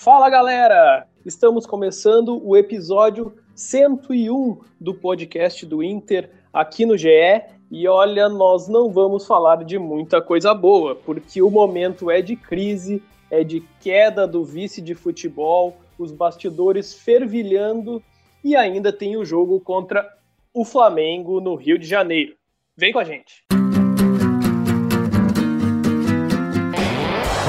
Fala galera! Estamos começando o episódio 101 do podcast do Inter aqui no GE. E olha, nós não vamos falar de muita coisa boa, porque o momento é de crise, é de queda do vice de futebol, os bastidores fervilhando e ainda tem o jogo contra o Flamengo no Rio de Janeiro. Vem com a gente!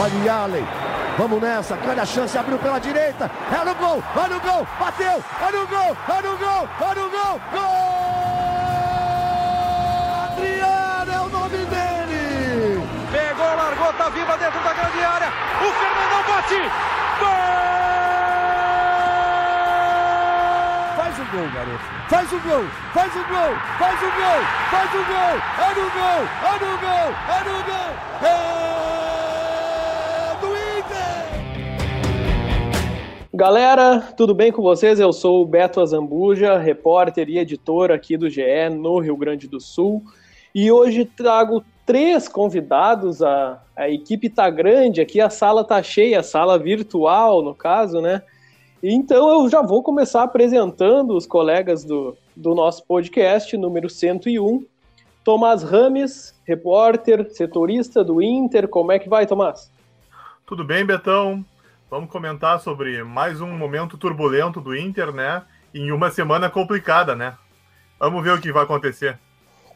Olha Vamos nessa, grande a chance, abriu pela direita, é no gol, olha no gol, bateu, é no gol, é no gol, é no gol, gol! Adriano é o nome dele! Pegou, largou, tá viva dentro da grande área, o Fernandão bate, gol! Faz o gol, garoto. Faz o gol, faz o gol, faz o gol, faz o gol, é no gol, é no gol, é no gol, é... Galera, tudo bem com vocês? Eu sou o Beto Azambuja, repórter e editor aqui do GE no Rio Grande do Sul. E hoje trago três convidados. A, a equipe tá grande aqui, a sala tá cheia, a sala virtual, no caso, né? Então eu já vou começar apresentando os colegas do, do nosso podcast, número 101. Tomás Rames, repórter, setorista do Inter. Como é que vai, Tomás? Tudo bem, Betão? Vamos comentar sobre mais um momento turbulento do Inter, né? Em uma semana complicada, né? Vamos ver o que vai acontecer.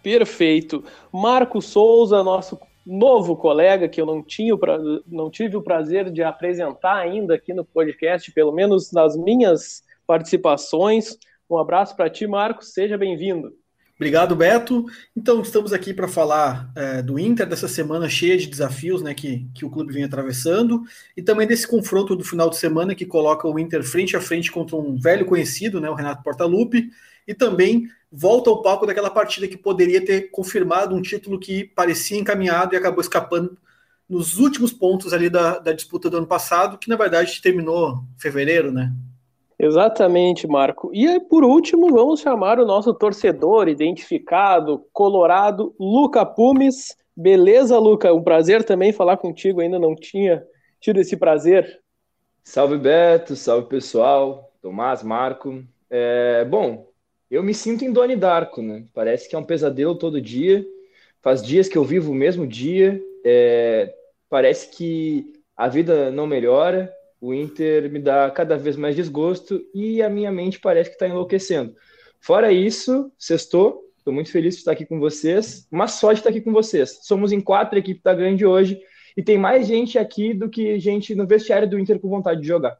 Perfeito. Marco Souza, nosso novo colega que eu não, tinha, não tive o prazer de apresentar ainda aqui no podcast, pelo menos nas minhas participações. Um abraço para ti, Marcos. Seja bem-vindo. Obrigado, Beto. Então, estamos aqui para falar é, do Inter dessa semana cheia de desafios né, que, que o clube vem atravessando e também desse confronto do final de semana que coloca o Inter frente a frente contra um velho conhecido, né, o Renato Portaluppi, e também volta ao palco daquela partida que poderia ter confirmado um título que parecia encaminhado e acabou escapando nos últimos pontos ali da, da disputa do ano passado, que na verdade terminou em fevereiro, né? Exatamente, Marco. E por último, vamos chamar o nosso torcedor identificado, colorado, Luca Pumes. Beleza, Luca? Um prazer também falar contigo. Ainda não tinha tido esse prazer. Salve, Beto. Salve, pessoal. Tomás, Marco. É, bom, eu me sinto em Doni Darko, né? Parece que é um pesadelo todo dia. Faz dias que eu vivo o mesmo dia. É, parece que a vida não melhora o Inter me dá cada vez mais desgosto e a minha mente parece que está enlouquecendo. Fora isso, sextou, estou muito feliz de estar aqui com vocês, mas só de estar aqui com vocês. Somos em quatro, a equipe está grande hoje e tem mais gente aqui do que gente no vestiário do Inter com vontade de jogar.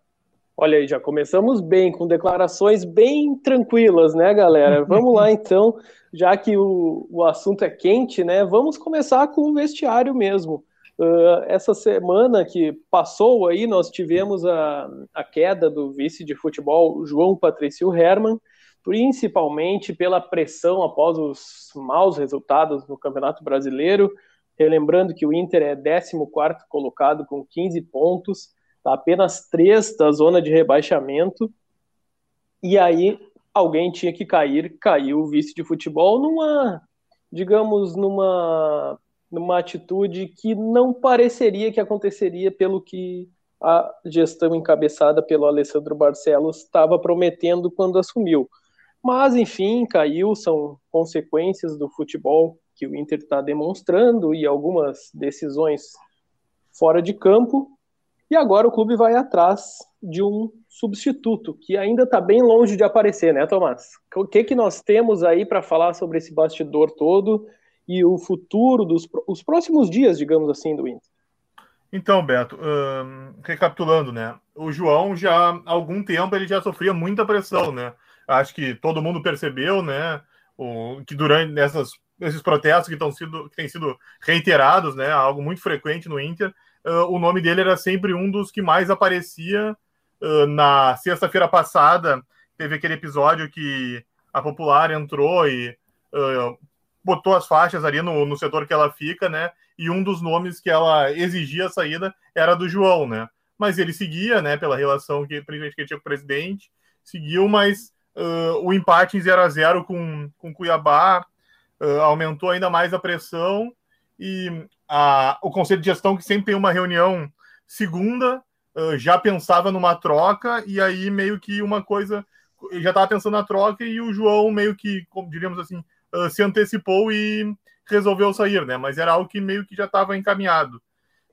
Olha aí, já começamos bem, com declarações bem tranquilas, né, galera? Vamos lá então, já que o, o assunto é quente, né? Vamos começar com o vestiário mesmo. Uh, essa semana que passou aí, nós tivemos a, a queda do vice de futebol João Patrício Herman, principalmente pela pressão após os maus resultados no Campeonato Brasileiro. Relembrando que o Inter é 14 colocado com 15 pontos, tá apenas 3 da zona de rebaixamento. E aí alguém tinha que cair, caiu o vice de futebol numa, digamos, numa numa atitude que não pareceria que aconteceria pelo que a gestão encabeçada pelo Alessandro Barcelos estava prometendo quando assumiu. Mas, enfim, caiu, são consequências do futebol que o Inter está demonstrando e algumas decisões fora de campo. E agora o clube vai atrás de um substituto, que ainda está bem longe de aparecer, né, Tomás? O que, que nós temos aí para falar sobre esse bastidor todo e o futuro dos os próximos dias, digamos assim, do Inter. Então, Beto, hum, recapitulando, né? O João já há algum tempo ele já sofria muita pressão, né? Acho que todo mundo percebeu, né? O, que durante essas, esses protestos que, sido, que têm sido reiterados, né? Algo muito frequente no Inter, uh, o nome dele era sempre um dos que mais aparecia. Uh, na sexta-feira passada, teve aquele episódio que a Popular entrou e uh, botou as faixas ali no, no setor que ela fica, né? E um dos nomes que ela exigia a saída era do João, né? Mas ele seguia, né? Pela relação que, que ele tinha com o presidente, seguiu, mas uh, o empate em 0 a 0 com, com Cuiabá uh, aumentou ainda mais a pressão e a, o conselho de gestão, que sempre tem uma reunião segunda, uh, já pensava numa troca e aí meio que uma coisa já estava pensando na troca e o João meio que, como diríamos assim, uh, se antecipou e resolveu sair, né? Mas era algo que meio que já estava encaminhado.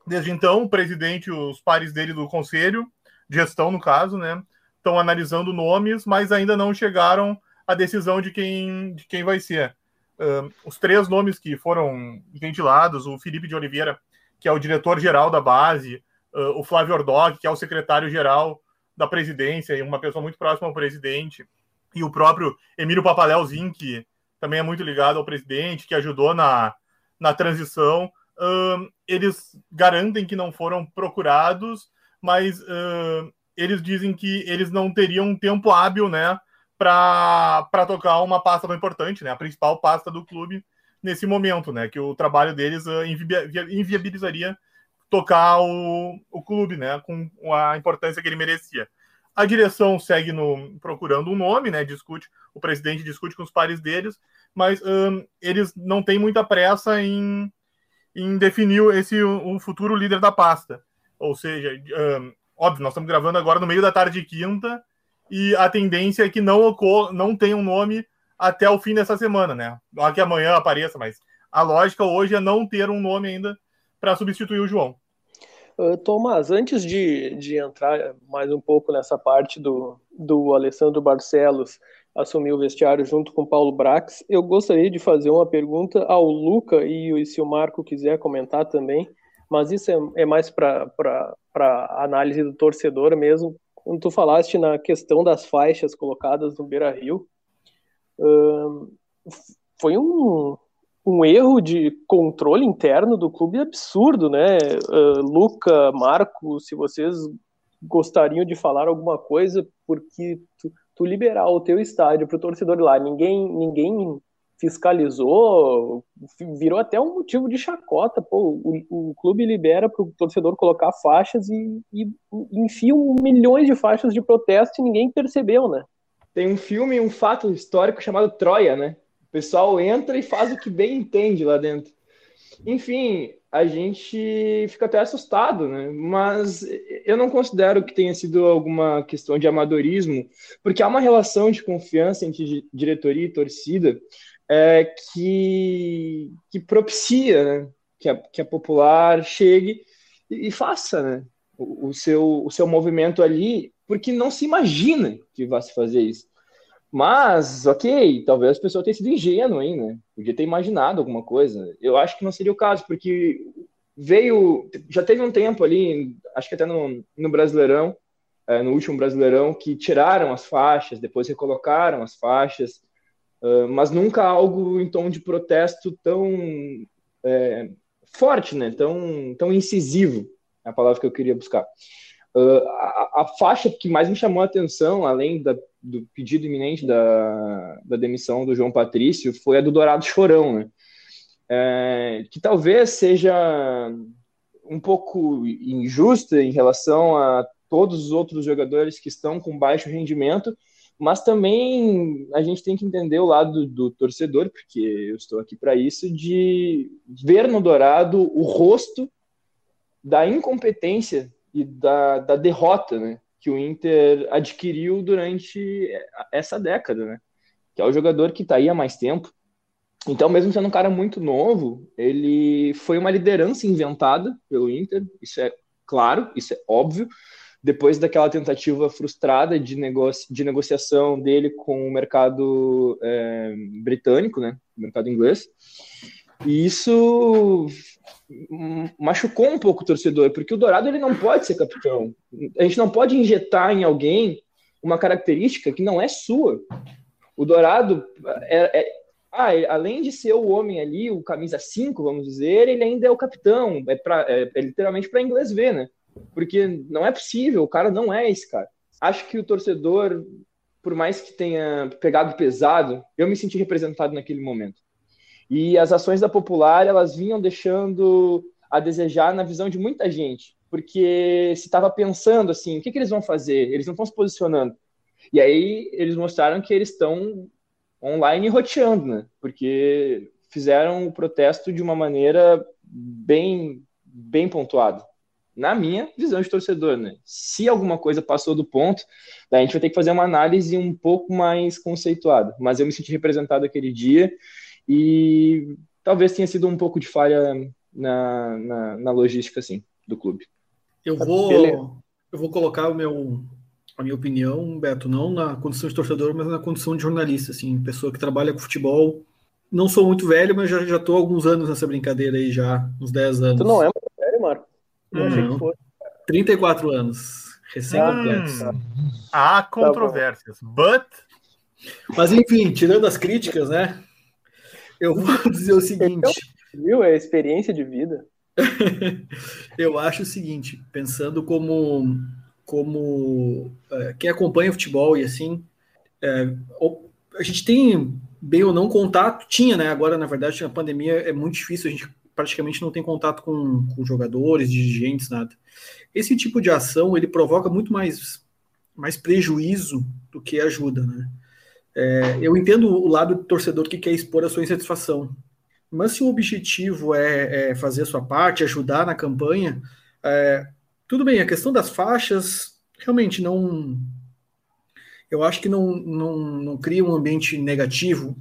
Desde então, o presidente, os pares dele do conselho, gestão no caso, né, estão analisando nomes, mas ainda não chegaram à decisão de quem, de quem vai ser. Uh, os três nomes que foram ventilados, o Felipe de Oliveira, que é o diretor-geral da base, uh, o Flávio Ordog, que é o secretário-geral da presidência e uma pessoa muito próxima ao presidente, e o próprio Emílio Papaléuzinho, que também é muito ligado ao presidente, que ajudou na, na transição, uh, eles garantem que não foram procurados, mas uh, eles dizem que eles não teriam um tempo hábil, né, para tocar uma pasta tão importante, né, a principal pasta do clube nesse momento, né, que o trabalho deles inviabilizaria tocar o, o clube, né, com a importância que ele merecia. A direção segue no, procurando um nome, né, discute, o presidente discute com os pares deles, mas um, eles não têm muita pressa em, em definir esse o, futuro líder da pasta. Ou seja, um, óbvio, nós estamos gravando agora no meio da tarde de quinta e a tendência é que não ocor não tenha um nome até o fim dessa semana, né? Lá que amanhã apareça, mas a lógica hoje é não ter um nome ainda para substituir o João. Uh, Tomás, antes de, de entrar mais um pouco nessa parte do, do Alessandro Barcelos, assumir o vestiário junto com Paulo Brax. Eu gostaria de fazer uma pergunta ao Luca e se o Marco quiser comentar também, mas isso é, é mais para análise do torcedor mesmo. Quando tu falaste na questão das faixas colocadas no Beira Rio, uh, foi um, um erro de controle interno do clube absurdo, né? Uh, Luca, Marco, se vocês gostariam de falar alguma coisa, porque tu, tu liberar o teu estádio para o torcedor lá, ninguém, ninguém fiscalizou, virou até um motivo de chacota. Pô, o, o clube libera para o torcedor colocar faixas e, e enfiam milhões de faixas de protesto e ninguém percebeu, né? Tem um filme, um fato histórico chamado Troia, né? O pessoal entra e faz o que bem entende lá dentro. Enfim, a gente fica até assustado, né? Mas eu não considero que tenha sido alguma questão de amadorismo, porque há uma relação de confiança entre diretoria e torcida é, que, que propicia né? que, a, que a popular chegue e, e faça né? o, o, seu, o seu movimento ali, porque não se imagina que vai se fazer isso. Mas, ok, talvez a pessoa tenha sido ingênua aí, né? Podia ter imaginado alguma coisa. Eu acho que não seria o caso, porque veio. Já teve um tempo ali, acho que até no, no Brasileirão, é, no último Brasileirão, que tiraram as faixas, depois recolocaram as faixas, uh, mas nunca algo em tom de protesto tão é, forte, né? Tão, tão incisivo é a palavra que eu queria buscar. Uh, a, a, faixa que mais me chamou a atenção, além da, do pedido iminente da, da demissão do João Patrício, foi a do Dourado Chorão, né? É, que talvez seja um pouco injusta em relação a todos os outros jogadores que estão com baixo rendimento, mas também a gente tem que entender o lado do, do torcedor, porque eu estou aqui para isso, de ver no Dourado o rosto da incompetência e da, da derrota né, que o Inter adquiriu durante essa década, né? Que é o jogador que está aí há mais tempo. Então, mesmo sendo um cara muito novo, ele foi uma liderança inventada pelo Inter, isso é claro, isso é óbvio. Depois daquela tentativa frustrada de, negoci de negociação dele com o mercado é, britânico, né, o mercado inglês. E isso machucou um pouco o torcedor, porque o Dourado ele não pode ser capitão. A gente não pode injetar em alguém uma característica que não é sua. O Dourado, é, é, ah, além de ser o homem ali, o camisa 5, vamos dizer, ele ainda é o capitão. É, pra, é, é literalmente para inglês ver, né? Porque não é possível, o cara não é esse cara. Acho que o torcedor, por mais que tenha pegado pesado, eu me senti representado naquele momento. E as ações da Popular, elas vinham deixando a desejar na visão de muita gente, porque se estava pensando assim, o que, que eles vão fazer? Eles não estão se posicionando. E aí eles mostraram que eles estão online roteando, né? Porque fizeram o protesto de uma maneira bem bem pontuada. na minha visão de torcedor, né? Se alguma coisa passou do ponto, a gente vai ter que fazer uma análise um pouco mais conceituada. Mas eu me senti representado aquele dia e talvez tenha sido um pouco de falha na, na, na logística, assim, do clube. Eu vou, eu vou colocar o meu, a minha opinião, Beto, não na condição de torcedor, mas na condição de jornalista, assim, pessoa que trabalha com futebol. Não sou muito velho, mas já, já tô há alguns anos nessa brincadeira aí, já, uns 10 anos. Tu não é muito velho, Marco? Eu achei que foi. 34 anos, recém-completos. Hum, há controvérsias, but... Mas enfim, tirando as críticas, né? Eu vou dizer o seguinte. Viu? É experiência de vida. eu acho o seguinte, pensando como como é, quem acompanha futebol e assim, é, a gente tem bem ou não contato, tinha, né? Agora, na verdade, na pandemia é muito difícil, a gente praticamente não tem contato com, com jogadores, dirigentes, nada. Esse tipo de ação ele provoca muito mais, mais prejuízo do que ajuda, né? É, eu entendo o lado do torcedor que quer expor a sua insatisfação, mas se o objetivo é, é fazer a sua parte, ajudar na campanha, é, tudo bem, a questão das faixas realmente não. Eu acho que não, não, não cria um ambiente negativo.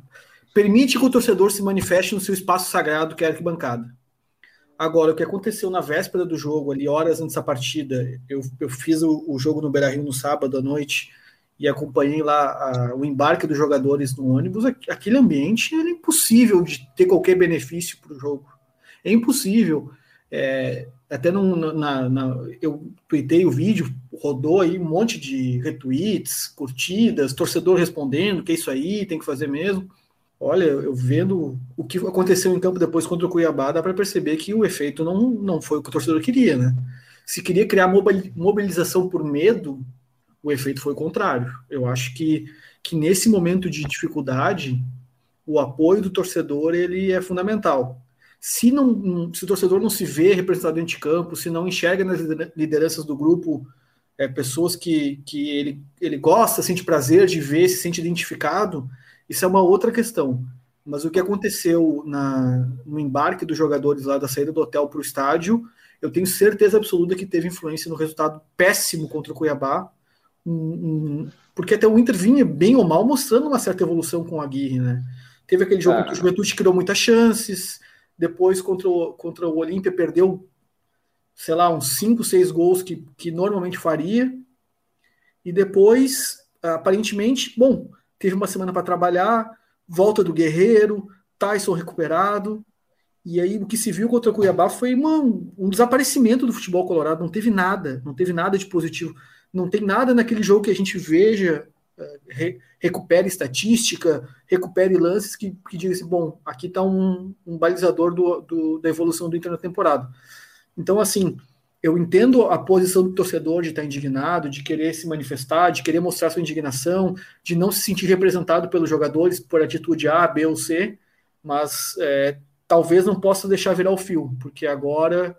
Permite que o torcedor se manifeste no seu espaço sagrado, que é a arquibancada. Agora, o que aconteceu na véspera do jogo, ali, horas antes da partida, eu, eu fiz o, o jogo no Beira Rio no sábado à noite e acompanhei lá a, o embarque dos jogadores no ônibus. Aquele ambiente é impossível de ter qualquer benefício para o jogo. É impossível. É, até no, na, na, eu tuitei o vídeo, rodou aí um monte de retweets, curtidas, torcedor respondendo que é isso aí, tem que fazer mesmo. Olha, eu vendo o que aconteceu em campo depois contra o Cuiabá, dá para perceber que o efeito não, não foi o que o torcedor queria, né? Se queria criar mobilização por medo, o efeito foi contrário. Eu acho que, que nesse momento de dificuldade, o apoio do torcedor ele é fundamental se, não, se o torcedor não se vê representado dentro de campo, se não enxerga nas lideranças do grupo é, pessoas que, que ele, ele gosta, sente prazer de ver, se sente identificado, isso é uma outra questão. Mas o que aconteceu na, no embarque dos jogadores lá da saída do hotel para o estádio, eu tenho certeza absoluta que teve influência no resultado péssimo contra o Cuiabá, um, um, porque até o Inter vinha bem ou mal mostrando uma certa evolução com a Aguirre, né? Teve aquele jogo ah. que o Juventude criou muitas chances, depois, contra o, contra o Olímpia, perdeu, sei lá, uns 5, 6 gols que, que normalmente faria. E depois, aparentemente, bom, teve uma semana para trabalhar, volta do Guerreiro, Tyson recuperado. E aí o que se viu contra o Cuiabá foi uma, um desaparecimento do futebol colorado, não teve nada, não teve nada de positivo. Não tem nada naquele jogo que a gente veja re, recupere estatística, recupere lances que, que diga assim, bom, aqui está um, um, balizador do, do, da evolução do Inter na temporada. Então, assim, eu entendo a posição do torcedor de estar indignado, de querer se manifestar, de querer mostrar sua indignação, de não se sentir representado pelos jogadores por atitude A, B ou C, mas é, talvez não possa deixar virar o fio, porque agora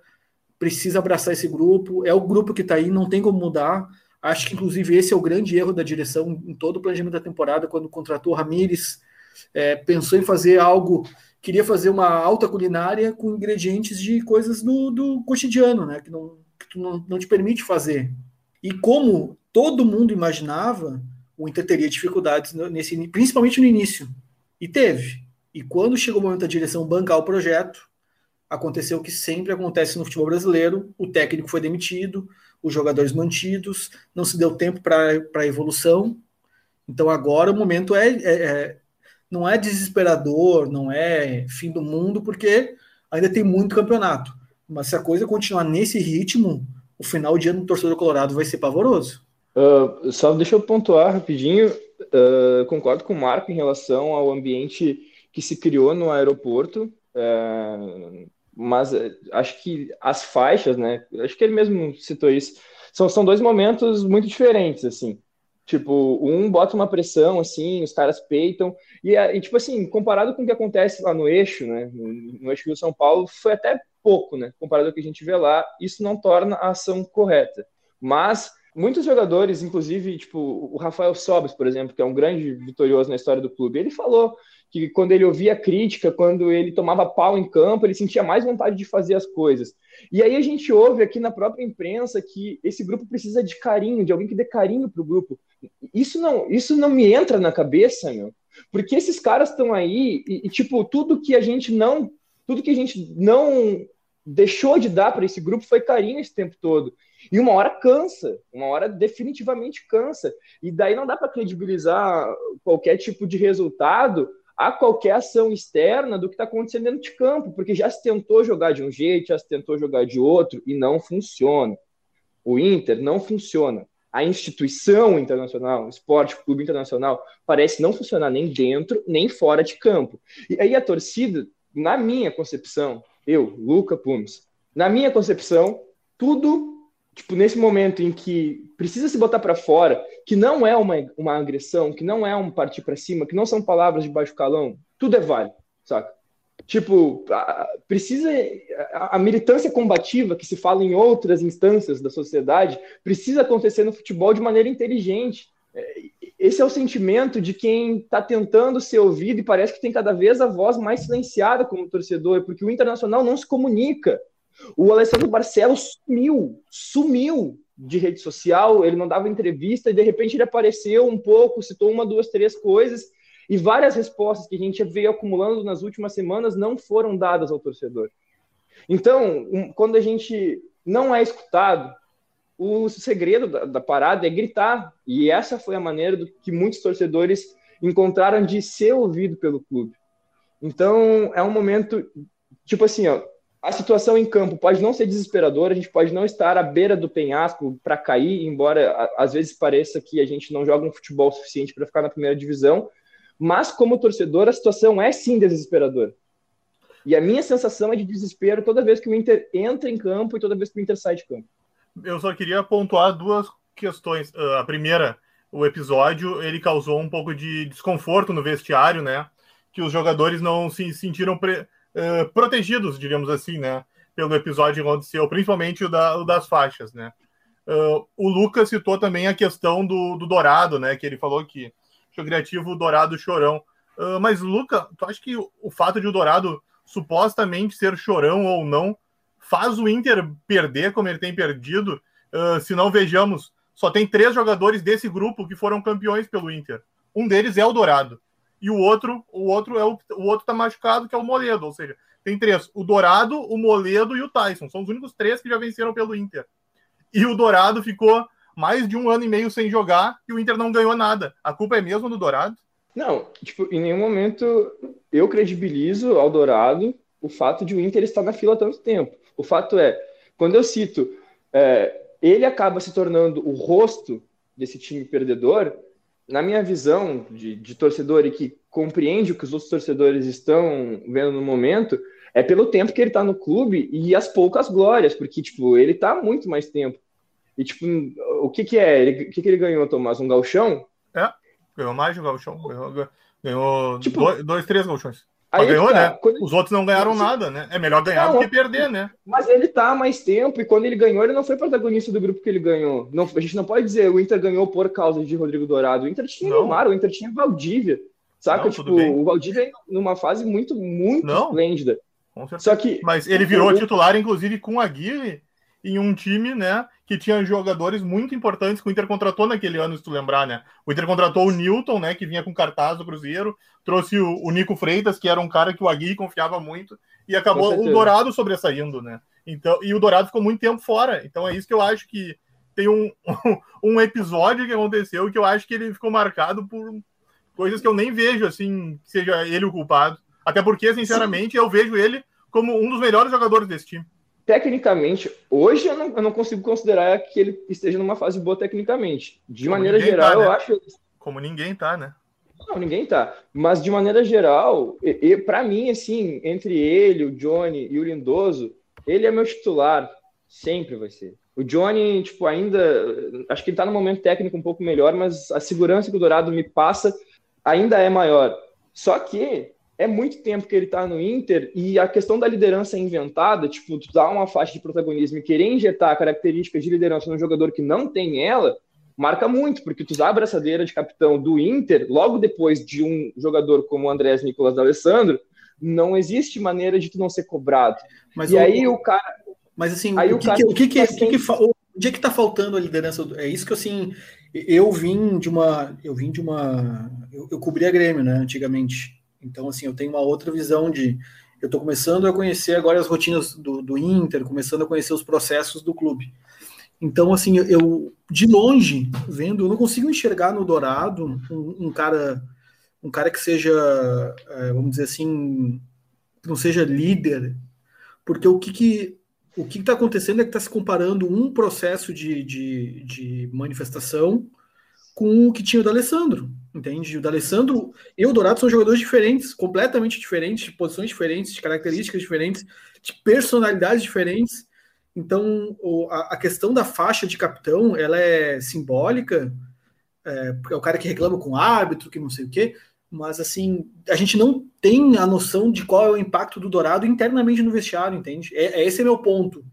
precisa abraçar esse grupo, é o grupo que está aí, não tem como mudar. Acho que, inclusive, esse é o grande erro da direção em todo o planejamento da temporada, quando contratou Ramires, é, pensou em fazer algo, queria fazer uma alta culinária com ingredientes de coisas do, do cotidiano, né? Que, não, que tu não, não te permite fazer. E como todo mundo imaginava, o Inter teria dificuldades nesse, principalmente no início. E teve. E quando chegou o momento da direção bancar o projeto, aconteceu o que sempre acontece no futebol brasileiro: o técnico foi demitido, os jogadores mantidos, não se deu tempo para a evolução. Então agora o momento é, é, é, não é desesperador, não é fim do mundo, porque ainda tem muito campeonato. Mas se a coisa continuar nesse ritmo, o final de ano do torcedor colorado vai ser pavoroso. Uh, só deixa eu pontuar rapidinho. Uh, concordo com o Marco em relação ao ambiente que se criou no aeroporto. Uh, mas eh, acho que as faixas, né? Acho que ele mesmo citou isso. São, são dois momentos muito diferentes, assim. Tipo, um bota uma pressão, assim, os caras peitam. E, e tipo assim, comparado com o que acontece lá no eixo, né? No, no eixo Rio São Paulo, foi até pouco, né? Comparado ao que a gente vê lá, isso não torna a ação correta. Mas muitos jogadores, inclusive, tipo, o Rafael Sobres, por exemplo, que é um grande vitorioso na história do clube, ele falou que quando ele ouvia crítica, quando ele tomava pau em campo, ele sentia mais vontade de fazer as coisas. E aí a gente ouve aqui na própria imprensa que esse grupo precisa de carinho, de alguém que dê carinho para o grupo. Isso não, isso não me entra na cabeça, meu. Porque esses caras estão aí e, e, tipo, tudo que a gente não, tudo que a gente não deixou de dar para esse grupo foi carinho esse tempo todo. E uma hora cansa, uma hora definitivamente cansa. E daí não dá para credibilizar qualquer tipo de resultado a qualquer ação externa do que está acontecendo dentro de campo, porque já se tentou jogar de um jeito, já se tentou jogar de outro e não funciona. O Inter não funciona. A instituição internacional, o Esporte Clube Internacional, parece não funcionar nem dentro nem fora de campo. E aí a torcida, na minha concepção, eu, Luca Pumes, na minha concepção, tudo tipo, nesse momento em que precisa se botar para fora, que não é uma, uma agressão, que não é um partir para cima, que não são palavras de baixo calão, tudo é válido, saca? Tipo, precisa. A, a, militância combativa que se fala em outras instâncias da sociedade precisa acontecer no futebol de maneira inteligente. É, esse é o sentimento de quem está tentando ser ouvido e parece que tem cada vez a voz mais silenciada como torcedor, porque o internacional não se comunica. O Alessandro Barcelos sumiu, sumiu de rede social, ele não dava entrevista e de repente ele apareceu um pouco, citou uma, duas, três coisas e várias respostas que a gente veio acumulando nas últimas semanas não foram dadas ao torcedor. Então, quando a gente não é escutado, o segredo da, da, parada é gritar. E essa foi a maneira do que muitos torcedores encontraram de ser ouvido pelo clube. Então, é um momento, tipo assim, ó, a situação em campo pode não ser desesperadora, a gente pode não estar à beira do penhasco para cair, embora às vezes pareça que a gente não joga um futebol suficiente para ficar na primeira divisão, mas como torcedor a situação é sim desesperadora. E a minha sensação é de desespero toda vez que o Inter entra em campo e toda vez que o Inter sai de campo. Eu só queria pontuar duas questões. Ah, a primeira, o episódio, ele causou um pouco de desconforto no vestiário, né? Que os jogadores não se sentiram pre uh, protegidos, diríamos assim, né? Pelo episódio que aconteceu, principalmente o, da, o das faixas, né? Uh, o Lucas citou também a questão do, do Dourado, né? Que ele falou que o criativo Dourado chorão. Uh, mas, Luca, tu acha que o, o fato de o Dourado supostamente ser chorão ou não faz o Inter perder como ele tem perdido? Uh, se não vejamos, só tem três jogadores desse grupo que foram campeões pelo Inter. Um deles é o Dourado e o outro, o outro é o, o outro tá machucado, que é o Moledo, ou seja, tem três: o Dourado, o Moledo e o Tyson. São os únicos três que já venceram pelo Inter. E o Dourado ficou mais de um ano e meio sem jogar e o Inter não ganhou nada. A culpa é mesmo do Dourado? Não, tipo, em nenhum momento eu credibilizo ao Dourado o fato de o Inter estar na fila há tanto tempo. O fato é, quando eu cito, é, ele acaba se tornando o rosto desse time perdedor, na minha visão de, de torcedor e que compreende o que os outros torcedores estão vendo no momento, é pelo tempo que ele está no clube e as poucas glórias, porque, tipo, ele há muito mais tempo. E, tipo, o que que é? Ele, o que que ele ganhou, Tomás? Um galchão? É, ganhou mais de um galchão. Ganhou, ganhou tipo, dois, dois, três galchões. Aí ganhou, tá. né? Quando... Os outros não ganharam nada, né? É melhor ganhar não, do que perder, né? Mas ele tá há mais tempo e quando ele ganhou, ele não foi protagonista do grupo que ele ganhou. Não, a gente não pode dizer o Inter ganhou por causa de Rodrigo Dourado. O Inter tinha não. Neymar, o Inter tinha Valdívia. Saca? Não, tipo, o Valdívia numa fase muito, muito não. esplêndida. Só que. Mas ele virou titular, inclusive, com a Aguirre em um time, né, que tinha jogadores muito importantes que o Inter contratou naquele ano, se tu lembrar, né? O Inter contratou o Newton, né, que vinha com cartaz do Cruzeiro, trouxe o, o Nico Freitas, que era um cara que o Agui confiava muito, e acabou o Dourado sobressaindo, né? Então, e o Dourado ficou muito tempo fora. Então é isso que eu acho que tem um, um episódio que aconteceu que eu acho que ele ficou marcado por coisas que eu nem vejo assim, que seja ele o culpado. Até porque, sinceramente, Sim. eu vejo ele como um dos melhores jogadores desse time tecnicamente, hoje eu não, eu não, consigo considerar que ele esteja numa fase boa tecnicamente. De Como maneira geral, tá, né? eu acho. Como ninguém tá, né? Não, ninguém tá. Mas de maneira geral, para mim, assim, entre ele, o Johnny e o Lindoso, ele é meu titular. Sempre vai ser. O Johnny, tipo, ainda. Acho que ele tá no momento técnico um pouco melhor, mas a segurança que o Dourado me passa ainda é maior. Só que é muito tempo que ele está no Inter e a questão da liderança é inventada, tipo, tu dá uma faixa de protagonismo e querer injetar características de liderança num jogador que não tem ela, marca muito, porque tu usar a braçadeira de capitão do Inter, logo depois de um jogador como o Andrés Nicolas D'Alessandro, não existe maneira de tu não ser cobrado. Mas e o, aí o cara. Mas assim, aí o, que, que, o que, que, que, que, onde é que tá faltando a liderança? É isso que assim, eu vim de uma. Eu vim de uma. Eu, eu cobri a Grêmio, né, antigamente. Então, assim, eu tenho uma outra visão de. Eu estou começando a conhecer agora as rotinas do, do Inter, começando a conhecer os processos do clube. Então, assim, eu de longe, vendo, eu não consigo enxergar no Dourado um, um cara um cara que seja, é, vamos dizer assim, não seja líder, porque o que, que o que está acontecendo é que está se comparando um processo de, de, de, manifestação com o que tinha o D'Alessandro, entende? O D'Alessandro e o Dourado são jogadores diferentes, completamente diferentes, de posições diferentes, de características diferentes, de personalidades diferentes, então, a, questão da faixa de capitão, ela é simbólica, é, é o cara que reclama com o árbitro, que não sei o quê, mas assim, a gente não tem a noção de qual é o impacto do Dourado internamente no vestiário, entende? É, é esse é meu ponto.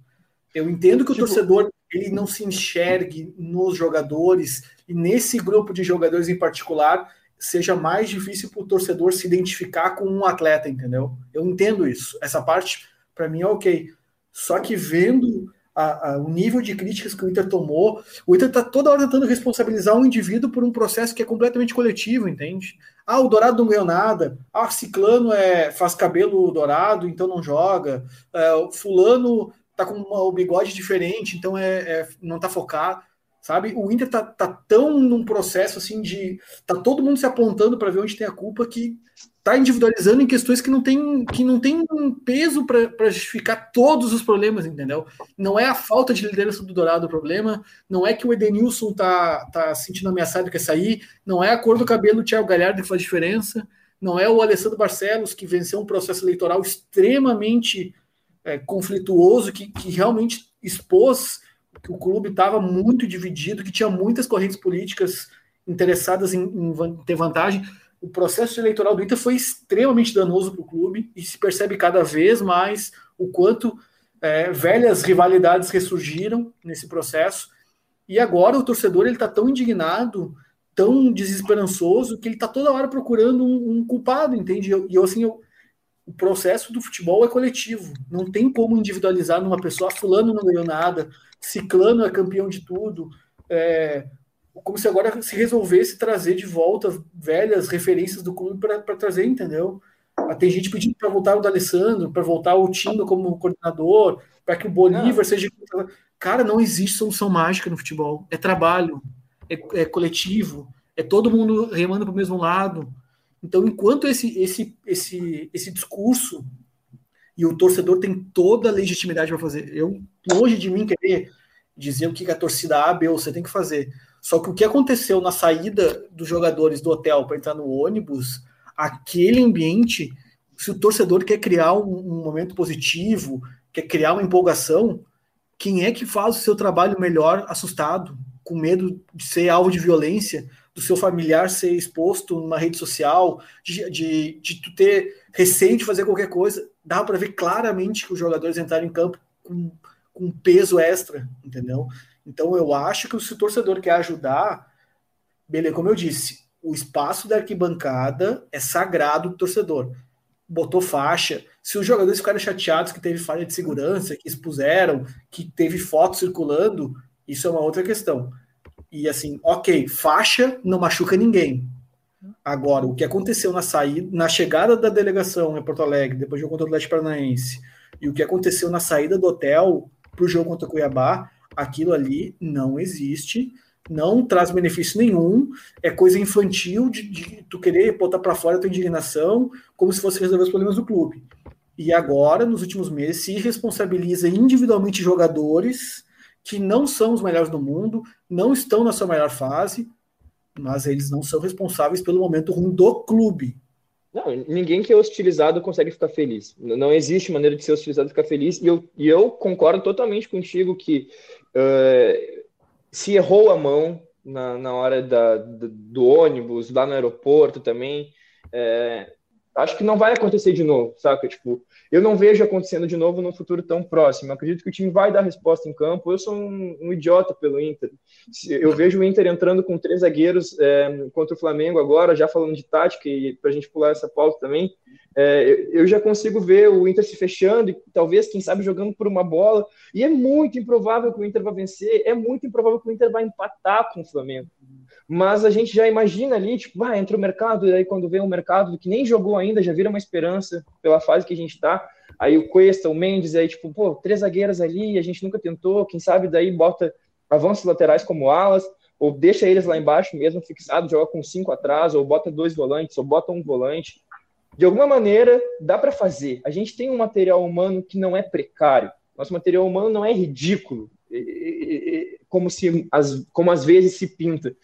Eu entendo que o tipo, torcedor ele não se enxergue nos jogadores e nesse grupo de jogadores em particular seja mais difícil para o torcedor se identificar com um atleta, entendeu? Eu entendo isso. Essa parte para mim é ok. Só que vendo a, a, o nível de críticas que o Inter tomou, o Inter está toda hora tentando responsabilizar um indivíduo por um processo que é completamente coletivo, entende? Ah, o Dourado não ganhou nada. Ah, Ciclano é, faz cabelo dourado, então não joga. É, o fulano tá com uma, um bigode diferente, então é, é não tá focado sabe? O Inter tá, tá tão num processo assim de tá todo mundo se apontando para ver onde tem a culpa que tá individualizando em questões que não tem que não tem um peso para justificar todos os problemas, entendeu? Não é a falta de liderança do Dourado o problema, não é que o Edenilson tá tá sentindo ameaçado e quer sair, não é a cor do cabelo do Thiago Galhardo que faz diferença, não é o Alessandro Barcelos que venceu um processo eleitoral extremamente é, conflituoso que, que realmente expôs que o clube estava muito dividido, que tinha muitas correntes políticas interessadas em, em ter vantagem. O processo eleitoral do Inter foi extremamente danoso para o clube e se percebe cada vez mais o quanto é, velhas rivalidades ressurgiram nesse processo. E agora o torcedor ele está tão indignado, tão desesperançoso, que ele está toda hora procurando um, um culpado, entende? E eu, assim, eu, o processo do futebol é coletivo. Não tem como individualizar numa pessoa, fulano não ganhou nada, ciclano é campeão de tudo. É, como se agora se resolvesse trazer de volta velhas referências do clube para trazer, entendeu? Ah, tem gente pedindo para voltar o D'Alessandro, para voltar o Tinga como coordenador, para que o Bolívar seja. Cara, não existe solução mágica no futebol. É trabalho, é, é coletivo, é todo mundo remando para o mesmo lado. Então, enquanto esse, esse, esse, esse discurso e o torcedor tem toda a legitimidade para fazer. Eu, longe de mim querer dizer o que a torcida A, B ou C tem que fazer. Só que o que aconteceu na saída dos jogadores do hotel para entrar no ônibus, aquele ambiente, se o torcedor quer criar um, um, momento positivo, quer criar uma empolgação, quem é que faz o seu trabalho melhor assustado, com medo de ser alvo de violência, do seu familiar ser exposto numa rede social, de, de, de tu ter receio de fazer qualquer coisa, dá para ver claramente que os jogadores entraram em campo com, com peso extra, entendeu? Então eu acho que se o torcedor quer ajudar, beleza, como eu disse, o espaço da arquibancada é sagrado do torcedor. Botou faixa. Se os jogadores ficaram chateados que teve falha de segurança, que expuseram, que teve foto circulando, isso é uma outra questão. E assim, ok, faixa não machuca ninguém. Agora, o que aconteceu na saída, na chegada da delegação em Porto Alegre, depois do jogo contra o Atlético Paranaense, e o que aconteceu na saída do hotel para o jogo contra o Cuiabá, aquilo ali não existe, não traz benefício nenhum, é coisa infantil de, de tu querer botar para fora a tua indignação, como se fosse resolver os problemas do clube. E agora, nos últimos meses, se responsabiliza individualmente jogadores que não são os melhores do mundo, não estão na sua melhor fase, mas eles não são responsáveis pelo momento ruim do clube. Não, ninguém que é hostilizado consegue ficar feliz. Não existe maneira de ser hostilizado e ficar feliz. E eu, e eu concordo totalmente contigo que uh, se errou a mão na, na hora da, do, do ônibus, lá no aeroporto também, é, acho que não vai acontecer de novo, saca? Tipo, eu não vejo acontecendo de novo num futuro tão próximo. Eu acredito que o time vai dar resposta em campo. Eu sou um, um idiota pelo Inter. Eu vejo o Inter entrando com três zagueiros é, contra o Flamengo agora, já falando de tática e para a gente pular essa pauta também. É, eu já consigo ver o Inter se fechando e talvez, quem sabe, jogando por uma bola. E é muito improvável que o Inter vá vencer. É muito improvável que o Inter vá empatar com o Flamengo mas a gente já imagina ali, tipo, ah, entra o mercado, e aí quando vem um mercado que nem jogou ainda, já vira uma esperança pela fase que a gente tá. Aí o Cuesta, o Mendes, aí tipo, pô, três zagueiras ali, a gente nunca tentou, quem sabe daí bota avanços laterais como alas, ou deixa eles lá embaixo mesmo fixado, joga com cinco atrás, ou bota dois volantes, ou bota um volante. De alguma maneira, dá para fazer. A gente tem um material humano que não é precário. Nosso material humano não é ridículo, como se como às vezes se pinta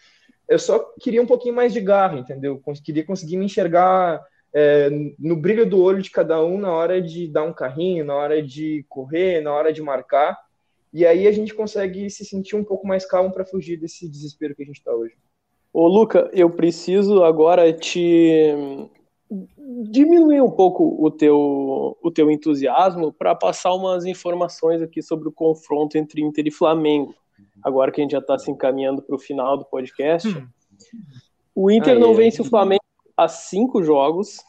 eu só queria um pouquinho mais de garra, entendeu? Queria conseguir me enxergar é, no brilho do olho de cada um na hora de dar um carrinho, na hora de correr, na hora de marcar. E aí a gente consegue se sentir um pouco mais calmo para fugir desse desespero que a gente está hoje. Ô, Luca, eu preciso agora te diminuir um pouco o teu, o teu entusiasmo para passar umas informações aqui sobre o confronto entre Inter e Flamengo agora que a gente já está se encaminhando para o final do podcast. Hum. O Inter não vence o Flamengo há cinco jogos,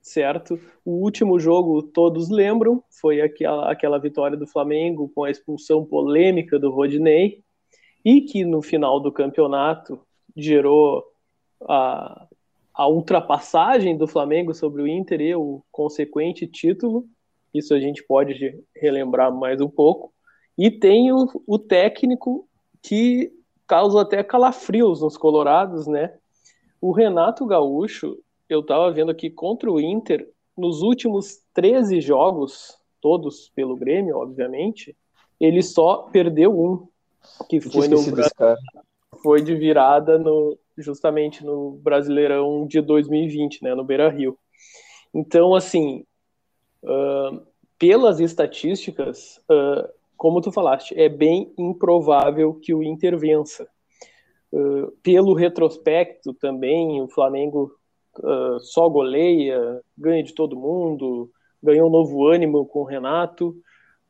certo? O último jogo, todos lembram, foi aquela, aquela vitória do Flamengo com a expulsão polêmica do Rodinei, e que no final do campeonato gerou a, a ultrapassagem do Flamengo sobre o Inter e o consequente título. Isso a gente pode relembrar mais um pouco. E tem o, o técnico que causa até calafrios nos colorados, né? O Renato Gaúcho, eu estava vendo aqui contra o Inter, nos últimos 13 jogos, todos pelo Grêmio, obviamente, ele só perdeu um, que foi no foi de virada no justamente no Brasileirão de 2020, né, no Beira-Rio. Então, assim, uh, pelas estatísticas, uh, como tu falaste, é bem improvável que o Inter vença. Uh, pelo retrospecto também, o Flamengo uh, só goleia, ganha de todo mundo, ganhou um novo ânimo com o Renato.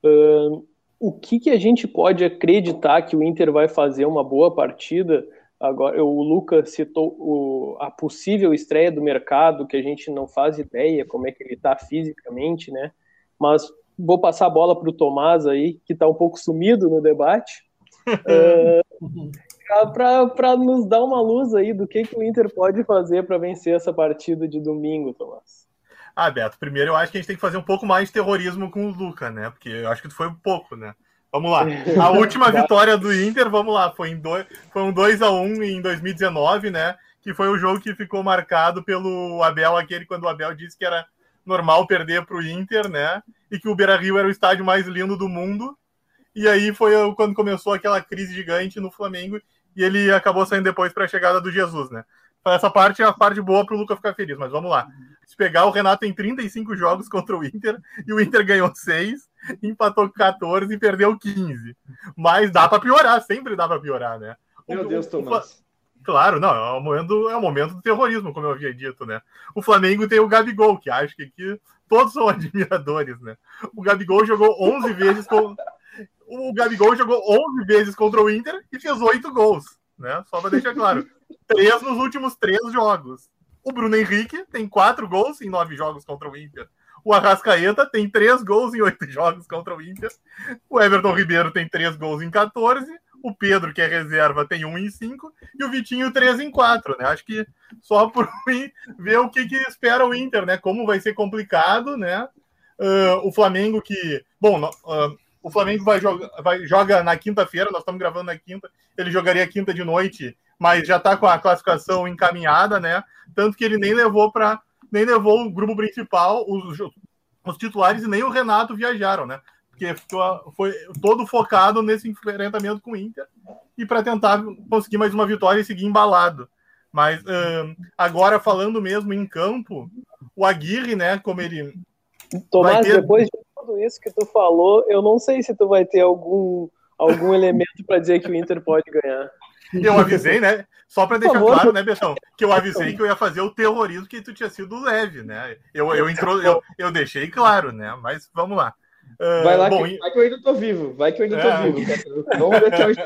Uh, o que, que a gente pode acreditar que o Inter vai fazer uma boa partida? Agora, o Lucas citou o, a possível estreia do mercado, que a gente não faz ideia como é que ele está fisicamente, né? Mas vou passar a bola para o Tomás aí, que está um pouco sumido no debate, uh, para nos dar uma luz aí do que, que o Inter pode fazer para vencer essa partida de domingo, Tomás. Ah, Beto, primeiro eu acho que a gente tem que fazer um pouco mais de terrorismo com o Luca, né? Porque eu acho que foi um pouco, né? Vamos lá. A última vitória do Inter, vamos lá, foi, em dois, foi um 2 a 1 em 2019, né? Que foi o jogo que ficou marcado pelo Abel, aquele quando o Abel disse que era normal perder para o Inter, né? E que o Beira Rio era o estádio mais lindo do mundo. E aí foi quando começou aquela crise gigante no Flamengo e ele acabou saindo depois para a chegada do Jesus, né? Essa parte é a parte boa para o Lucas ficar feliz, mas vamos lá. Se pegar, o Renato tem 35 jogos contra o Inter e o Inter ganhou 6, empatou 14 e perdeu 15. Mas dá para piorar, sempre dá para piorar, né? Meu Deus, Tomás. Claro, não, é o momento, é o momento do terrorismo, como eu havia dito, né? O Flamengo tem o Gabigol, que acho que aqui todos são admiradores, né? O Gabigol jogou 11 vezes com o Gabigol jogou 11 vezes contra o Inter e fez 8 gols, né? Só para deixar claro. Três nos últimos três jogos. O Bruno Henrique tem 4 gols em 9 jogos contra o Inter. O Arrascaeta tem 3 gols em 8 jogos contra o Inter. O Everton Ribeiro tem 3 gols em 14 o Pedro, que é reserva, tem 1 em 5 e o Vitinho 3 em 4, né? Acho que só por ver o que, que espera o Inter, né? Como vai ser complicado, né? Uh, o Flamengo que. Bom, uh, o Flamengo vai, joga, vai joga na quinta-feira, nós estamos gravando na quinta, ele jogaria quinta de noite, mas já está com a classificação encaminhada, né? Tanto que ele nem levou para nem levou o grupo principal, os, os titulares e nem o Renato viajaram, né? Porque ficou, foi todo focado nesse enfrentamento com o Inter e para tentar conseguir mais uma vitória e seguir embalado. Mas agora falando mesmo em campo, o Aguirre, né, como ele. Tomás, ter... depois de tudo isso que tu falou, eu não sei se tu vai ter algum, algum elemento para dizer que o Inter pode ganhar. Eu avisei, né? Só para deixar claro, né, Betão, que eu avisei que eu ia fazer o terrorismo que tu tinha sido leve, né? Eu, eu, intro, eu, eu deixei claro, né? Mas vamos lá. Uh, vai lá, bom, que, vai que eu ainda tô vivo, vai que eu ainda tô é. vivo. Vamos ver até onde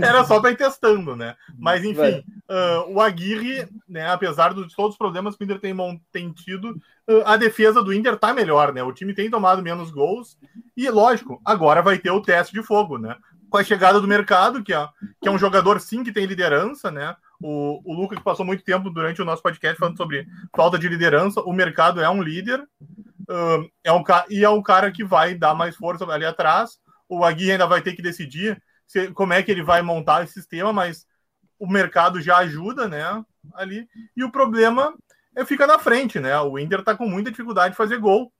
Era só para ir testando, né? Mas enfim, uh, o Aguirre, né, apesar de todos os problemas que o Inter tem, tem tido, uh, a defesa do Inter tá melhor, né? O time tem tomado menos gols e, lógico, agora vai ter o teste de fogo, né? Com a chegada do mercado, que é, que é um jogador sim que tem liderança, né? O, o Lucas passou muito tempo durante o nosso podcast falando sobre falta de liderança. O mercado é um líder, é um, e é um cara que vai dar mais força ali atrás. O Aguirre ainda vai ter que decidir se, como é que ele vai montar esse sistema, mas o mercado já ajuda, né? Ali. E o problema é fica na frente, né? O Inter tá com muita dificuldade de fazer gol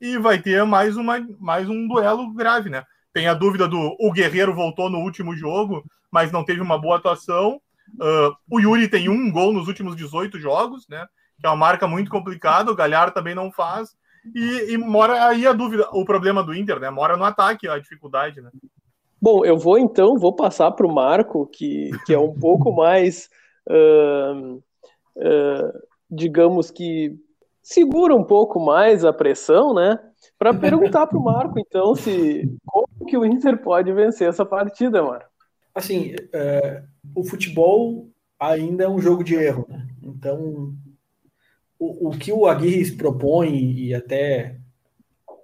e vai ter mais, uma, mais um duelo grave, né? Tem a dúvida do o Guerreiro voltou no último jogo, mas não teve uma boa atuação. Uh, o Yuri tem um gol nos últimos 18 jogos, né? Que é uma marca muito complicada. O Galhardo também não faz. E, e mora aí a dúvida, o problema do Inter, né? Mora no ataque, a dificuldade, né? Bom, eu vou então, vou passar para o Marco, que, que é um pouco mais, uh, uh, digamos que segura um pouco mais a pressão, né? Para perguntar para o Marco, então, se como que o Inter pode vencer essa partida, Marco? Assim, é, o futebol ainda é um jogo de erro, né? Então, o, que o Aguirre propõe e até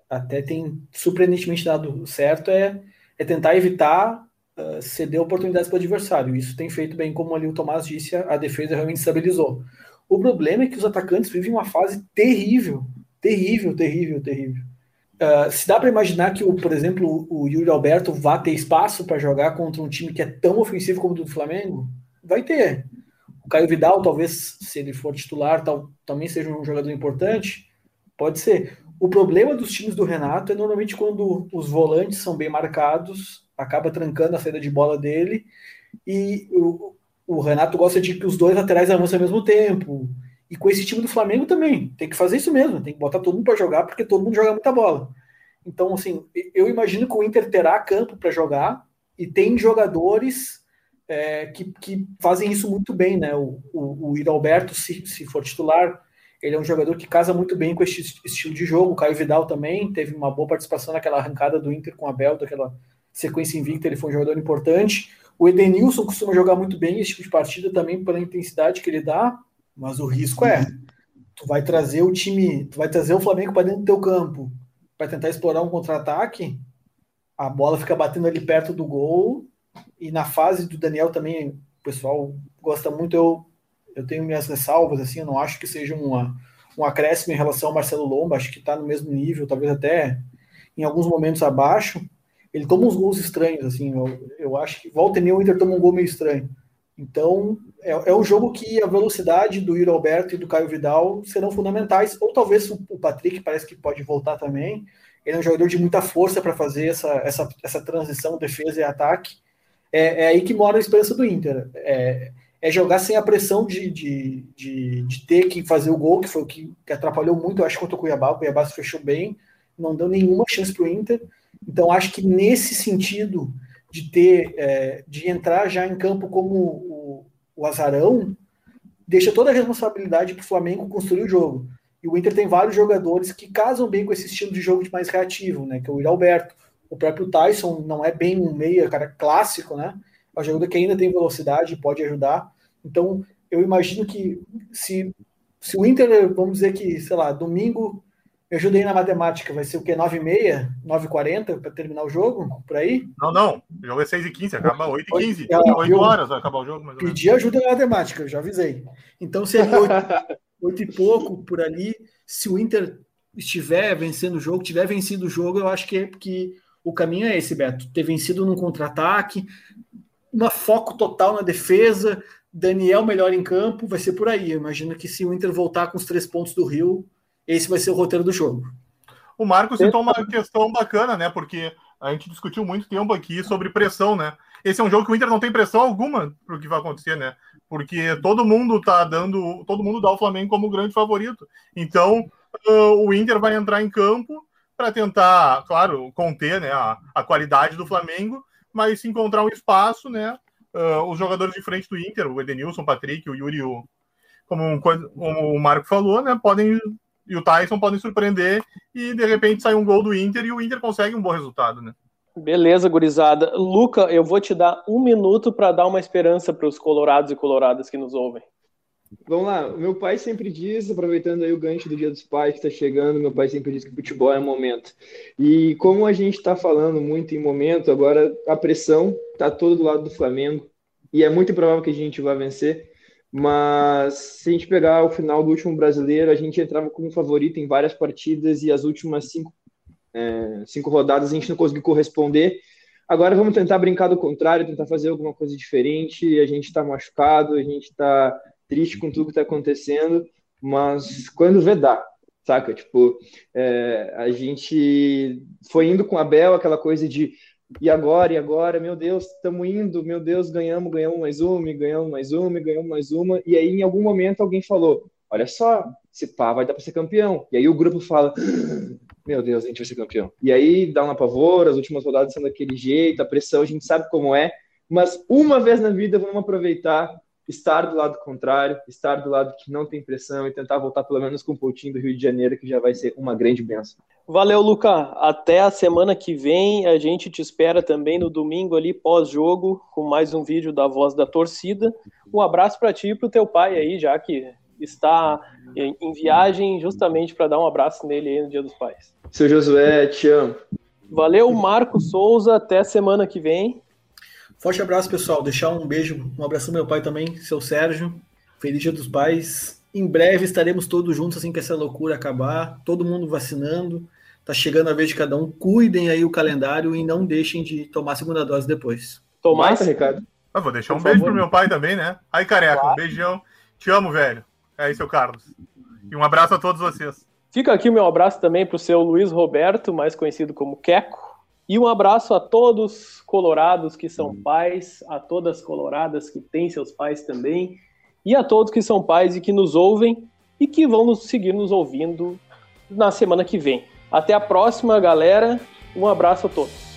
até tem surpreendentemente dado certo é é tentar evitar uh, ceder oportunidades para o adversário. Isso tem feito bem, como ali o Tomás disse, a, a defesa realmente estabilizou. O problema é que os atacantes vivem uma fase terrível, terrível, terrível, terrível. Uh, se dá para imaginar que, o, por exemplo, o Yuri Alberto vá ter espaço para jogar contra um time que é tão ofensivo como o do Flamengo? Vai ter. Caio Vidal, talvez, se ele for titular, tal, também seja um jogador importante. Pode ser. O problema dos times do Renato é normalmente quando os volantes são bem marcados, acaba trancando a saída de bola dele, e o, o Renato gosta de que os dois laterais avancem ao mesmo tempo. E com esse time do Flamengo também, tem que fazer isso mesmo, tem que botar todo mundo para jogar, porque todo mundo joga muita bola. Então, assim, eu imagino que o Inter terá campo para jogar e tem jogadores é, que, que fazem isso muito bem, né? O, o, o Alberto, se, se for titular, ele é um jogador que casa muito bem com esse estilo de jogo. O Caio Vidal também teve uma boa participação naquela arrancada do Inter com a Bel, daquela sequência invicta. Ele foi um jogador importante. O Edenilson costuma jogar muito bem esse tipo de partida também pela intensidade que ele dá, mas o risco é tu vai trazer o time, tu vai trazer o Flamengo para dentro do teu campo, para tentar explorar um contra-ataque, a bola fica batendo ali perto do gol e na fase do Daniel também o pessoal gosta muito. Eu eu tenho minhas ressalvas, assim, eu não acho que seja uma, um acréscimo em relação ao Marcelo Lomba, acho que está no mesmo nível, talvez até em alguns momentos abaixo. Ele toma uns gols estranhos, assim, eu, eu acho que volta e meia o Inter toma um gol meio estranho. Então, é, é um jogo que a velocidade do Yuri Alberto e do Caio Vidal serão fundamentais, ou talvez o, o Patrick parece que pode voltar também. Ele é um jogador de muita força para fazer essa, essa, essa transição defesa e ataque. É, é, aí que mora a esperança do Inter. É, é jogar sem a pressão de, de, de, de, ter que fazer o gol, que foi o que, que atrapalhou muito, eu acho, contra o Cuiabá. O Cuiabá se fechou bem, não deu nenhuma chance para o Inter. Então, acho que nesse sentido de ter, é, de entrar já em campo como o, o azarão, deixa toda a responsabilidade para o Flamengo construir o jogo. E o Inter tem vários jogadores que casam bem com esse estilo de jogo de mais reativo, né? Que é o Alberto. O próprio Tyson não é bem um meia, cara, clássico, né? é um jogador que ainda tem velocidade, pode ajudar. Então, eu imagino que se, se o Inter, vamos dizer que, sei lá, domingo, eu ajudei na matemática, vai ser o quê? 9h30, 9h40 para terminar o jogo? Por aí? Não, não. O jogo é 6h15, acaba 8h15. 8, 8 horas vai acabar o jogo. Mais pedi ajuda na matemática, eu já avisei. Então, se é 8, 8 e pouco por ali, se o Inter estiver vencendo o jogo, tiver vencido o jogo, eu acho que, é que o caminho é esse, Beto. Ter vencido num contra-ataque, uma foco total na defesa, Daniel melhor em campo, vai ser por aí. Eu imagino que se o Inter voltar com os três pontos do Rio, esse vai ser o roteiro do jogo. O Marcos citou uma questão bacana, né? Porque a gente discutiu muito tempo aqui sobre pressão, né? Esse é um jogo que o Inter não tem pressão alguma para o que vai acontecer, né? Porque todo mundo tá dando, todo mundo dá o Flamengo como grande favorito. Então, uh, o Inter vai entrar em campo para tentar, claro, conter né, a, a qualidade do Flamengo mas se encontrar um espaço, né, uh, os jogadores de frente do Inter, o Edenilson, o Patrick, o Yuri, o, como, como o Marco falou, né, podem e o Tyson podem surpreender e de repente sai um gol do Inter e o Inter consegue um bom resultado, né? Beleza, gurizada. Luca, eu vou te dar um minuto para dar uma esperança para os colorados e coloradas que nos ouvem. Vamos lá, meu pai sempre diz, aproveitando aí o gancho do Dia dos Pais que está chegando, meu pai sempre diz que futebol é momento. E como a gente está falando muito em momento, agora a pressão está todo do lado do Flamengo e é muito improvável que a gente vá vencer. Mas se a gente pegar o final do último brasileiro, a gente entrava como favorito em várias partidas e as últimas cinco, é, cinco rodadas a gente não conseguiu corresponder. Agora vamos tentar brincar do contrário, tentar fazer alguma coisa diferente. A gente está machucado, a gente está triste com tudo que está acontecendo, mas quando vê, dá, saca? Tipo, é, a gente foi indo com a Bel, aquela coisa de e agora, e agora, meu Deus, estamos indo, meu Deus, ganhamos, ganhamos mais uma, ganhamos mais uma, ganhamos mais uma. E aí, em algum momento, alguém falou: Olha só, esse pá vai dar para ser campeão. E aí o grupo fala: Meu Deus, a gente vai ser campeão. E aí dá um apavor, as últimas rodadas são daquele jeito, a pressão, a gente sabe como é. Mas uma vez na vida, vamos aproveitar estar do lado contrário, estar do lado que não tem pressão e tentar voltar pelo menos com um pouquinho do Rio de Janeiro, que já vai ser uma grande benção. Valeu, Luca. Até a semana que vem. A gente te espera também no domingo ali, pós-jogo, com mais um vídeo da Voz da Torcida. Um abraço para ti e para o teu pai aí, já que está em viagem justamente para dar um abraço nele aí no Dia dos Pais. Seu Josué, te amo. Valeu, Marco Souza. Até semana que vem. Forte abraço, pessoal. Deixar um beijo, um abraço ao meu pai também, seu Sérgio. Feliz Dia dos Pais. Em breve estaremos todos juntos assim que essa loucura acabar. Todo mundo vacinando. Tá chegando a vez de cada um. Cuidem aí o calendário e não deixem de tomar a segunda dose depois. Tomar, Ricardo? Eu vou deixar Por um beijo favor. pro meu pai também, né? Aí, careca, claro. um beijão. Te amo, velho. É aí, seu Carlos. E um abraço a todos vocês. Fica aqui o meu abraço também pro seu Luiz Roberto, mais conhecido como Queco. E um abraço a todos colorados que são hum. pais, a todas coloradas que têm seus pais também, e a todos que são pais e que nos ouvem e que vão nos seguir nos ouvindo na semana que vem. Até a próxima, galera. Um abraço a todos.